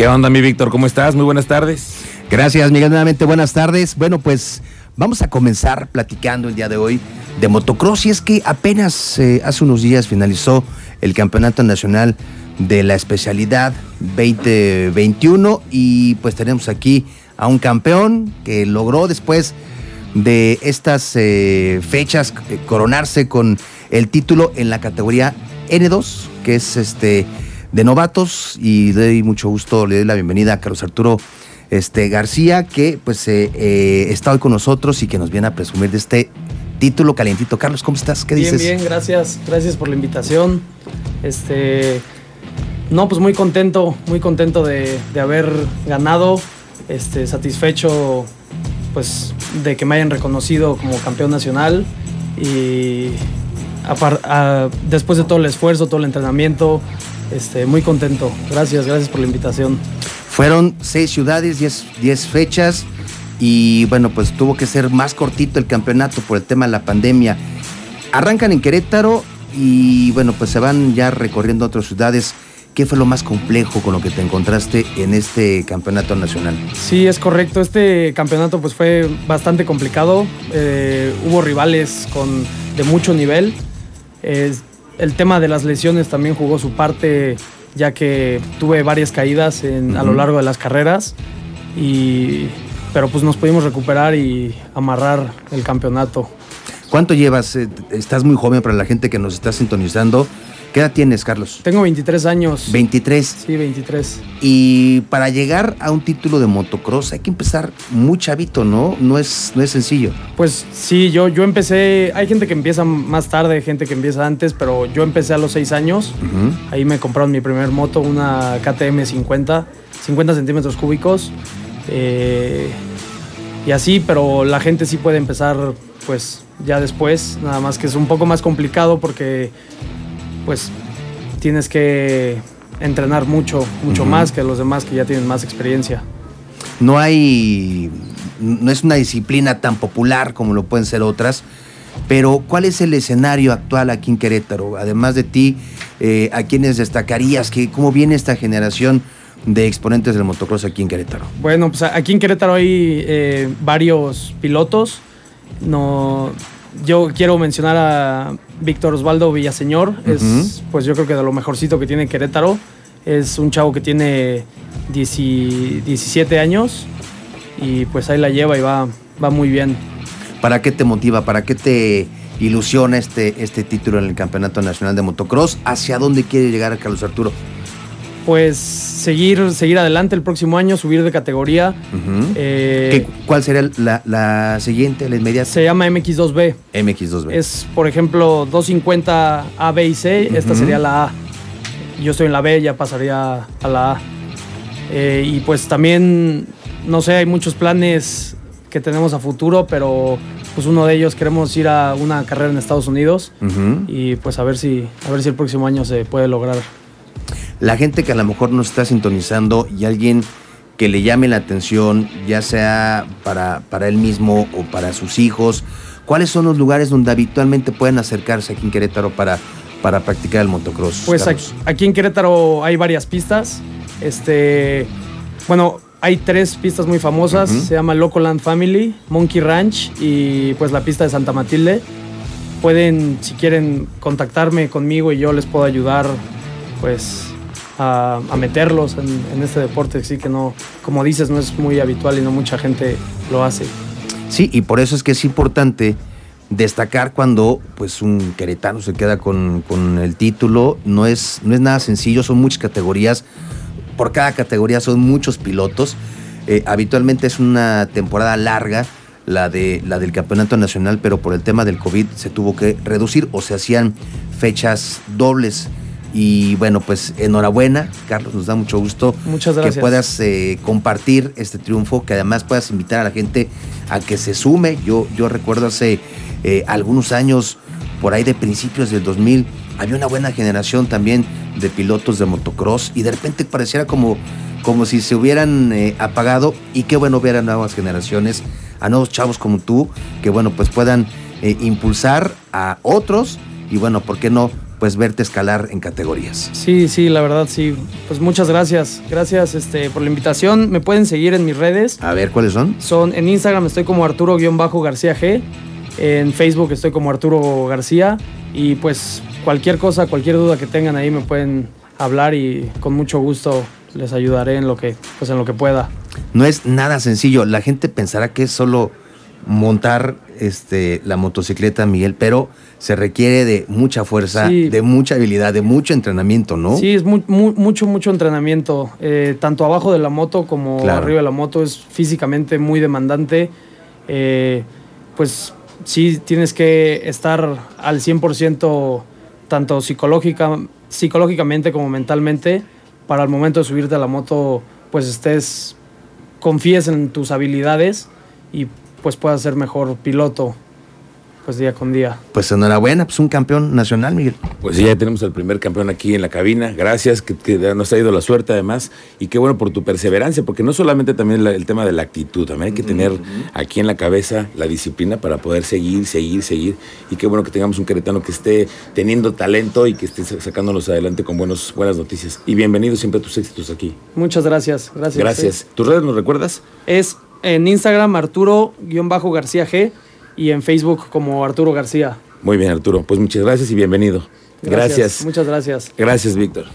¿Qué onda, mi Víctor? ¿Cómo estás? Muy buenas tardes. Gracias, Miguel. Nuevamente, buenas tardes. Bueno, pues vamos a comenzar platicando el día de hoy de motocross. Y es que apenas eh, hace unos días finalizó el Campeonato Nacional de la Especialidad 2021 y pues tenemos aquí a un campeón que logró después de estas eh, fechas eh, coronarse con el título en la categoría N2, que es este de novatos y doy mucho gusto, le doy la bienvenida a Carlos Arturo este, García, que pues eh, eh, está hoy con nosotros y que nos viene a presumir de este título calientito. Carlos, ¿cómo estás? ¿Qué dices? Bien, bien, gracias. Gracias por la invitación. Este, no, pues muy contento, muy contento de, de haber ganado, este, satisfecho pues de que me hayan reconocido como campeón nacional y a, después de todo el esfuerzo, todo el entrenamiento, este, muy contento. Gracias, gracias por la invitación. Fueron seis ciudades, diez, fechas y bueno, pues tuvo que ser más cortito el campeonato por el tema de la pandemia. Arrancan en Querétaro y bueno, pues se van ya recorriendo otras ciudades. ¿Qué fue lo más complejo con lo que te encontraste en este campeonato nacional? Sí, es correcto. Este campeonato pues fue bastante complicado. Eh, hubo rivales con, de mucho nivel. Eh, el tema de las lesiones también jugó su parte, ya que tuve varias caídas a lo largo de las carreras. Y, pero pues nos pudimos recuperar y amarrar el campeonato. ¿Cuánto llevas? Eh, estás muy joven para la gente que nos está sintonizando. ¿Qué edad tienes, Carlos? Tengo 23 años. 23. Sí, 23. Y para llegar a un título de motocross hay que empezar muy chavito, ¿no? No es, no es sencillo. Pues sí, yo, yo empecé, hay gente que empieza más tarde, gente que empieza antes, pero yo empecé a los 6 años. Ahí me compraron mi primer moto, una KTM 50, 50 centímetros cúbicos. Eh, y así, pero la gente sí puede empezar pues ya después, nada más que es un poco más complicado porque pues tienes que entrenar mucho, mucho más que los demás que ya tienen más experiencia. No hay, no es una disciplina tan popular como lo pueden ser otras, pero ¿cuál es el escenario actual aquí en Querétaro? Además de ti, eh, ¿a quiénes destacarías? Que, ¿Cómo viene esta generación de exponentes del motocross aquí en Querétaro? Bueno, pues aquí en Querétaro hay eh, varios pilotos. No, yo quiero mencionar a Víctor Osvaldo Villaseñor. Es, pues yo creo que de lo mejorcito que tiene Querétaro. Es un chavo que tiene 17 años y pues ahí la lleva y va, va muy bien. ¿Para qué te motiva? ¿Para qué te ilusiona este, este título en el Campeonato Nacional de Motocross? ¿Hacia dónde quiere llegar Carlos Arturo? Pues seguir, seguir adelante el próximo año, subir de categoría. Eh, ¿Cuál sería la, siguiente, la inmediata? Se llama MX2B. MX2B. Es, por ejemplo, 250 A, B y C. Esta sería la A. Yo estoy en la B, ya pasaría a la A. Eh, y pues también, no sé, hay muchos planes que tenemos a futuro, pero pues uno de ellos queremos ir a una carrera en Estados Unidos y pues a ver si a ver si el próximo año se puede lograr la gente que a lo mejor nos está sintonizando y alguien que le llame la atención, ya sea para, para él mismo o para sus hijos, ¿cuáles son los lugares donde habitualmente pueden acercarse aquí en Querétaro para, para practicar el motocross? Pues aquí, en Querétaro hay varias pistas. Este, bueno, hay tres pistas muy famosas. Se llama Locoland Family, Monkey Ranch y pues la pista de Santa Matilde. Pueden, si quieren, contactarme conmigo y yo les puedo ayudar, pues a, meterlos en, este deporte, sí que no, como dices, no es muy habitual y no mucha gente lo hace. Sí, y por eso es que es importante destacar cuando pues un queretano se queda con, el título. No es, no es nada sencillo, son muchas categorías. Por cada categoría son muchos pilotos. Eh, habitualmente es una temporada larga la, de, la del campeonato nacional, pero por el tema del COVID se tuvo que reducir o se hacían fechas dobles. Y bueno, pues enhorabuena, Carlos, nos da mucho gusto que puedas eh, compartir este triunfo, que además puedas invitar a la gente a que se sume. Yo, yo recuerdo hace eh, algunos años, por ahí de principios del 2000, había una buena generación también de pilotos de motocross y de repente pareciera como, como si se hubieran eh, apagado y qué bueno ver a nuevas generaciones, a nuevos chavos como tú, que bueno, pues puedan impulsar a otros y bueno, ¿por qué no? Pues verte escalar en categorías. Sí, sí, la verdad sí. Pues muchas gracias. Gracias este, por la invitación. Me pueden seguir en mis redes. A ver, ¿cuáles son? Son en Instagram estoy como Arturo-García G. En Facebook estoy como Arturo García. Y pues cualquier cosa, cualquier duda que tengan ahí me pueden hablar y con mucho gusto les ayudaré en lo que, pues en lo que pueda. No es nada sencillo. La gente pensará que es solo montar este, la motocicleta, Miguel, pero se requiere de mucha fuerza, Sí. de mucha habilidad, de mucho entrenamiento, ¿no? Sí, es mu- mu- mucho, mucho entrenamiento. eh, tanto abajo de la moto como Claro. arriba de la moto es físicamente muy demandante. eh, pues sí, tienes que estar al 100% tanto psicológica, psicológicamente como mentalmente para al momento de subirte a la moto pues estés, confíes en tus habilidades y pues puedas ser mejor piloto pues día con día. Pues enhorabuena, pues un campeón nacional, Miguel. Pues sí, ya tenemos al primer campeón aquí en la cabina. Gracias, que, que nos ha ido la suerte además. Y qué bueno por tu perseverancia, porque no solamente también la- el tema de la actitud, también hay que tener aquí en la cabeza la disciplina para poder seguir, seguir, seguir. Y qué bueno que tengamos un queretano que esté teniendo talento y que esté sa- sacándonos adelante con buenos, buenas noticias. Y bienvenido siempre a tus éxitos aquí. Muchas gracias. Gracias. Gracias. ¿Tus redes nos recuerdas? Es en Instagram Arturo-García G y en Facebook como Arturo García. Muy bien, Arturo. Pues muchas gracias y bienvenido. Gracias. Muchas gracias. Gracias, Víctor.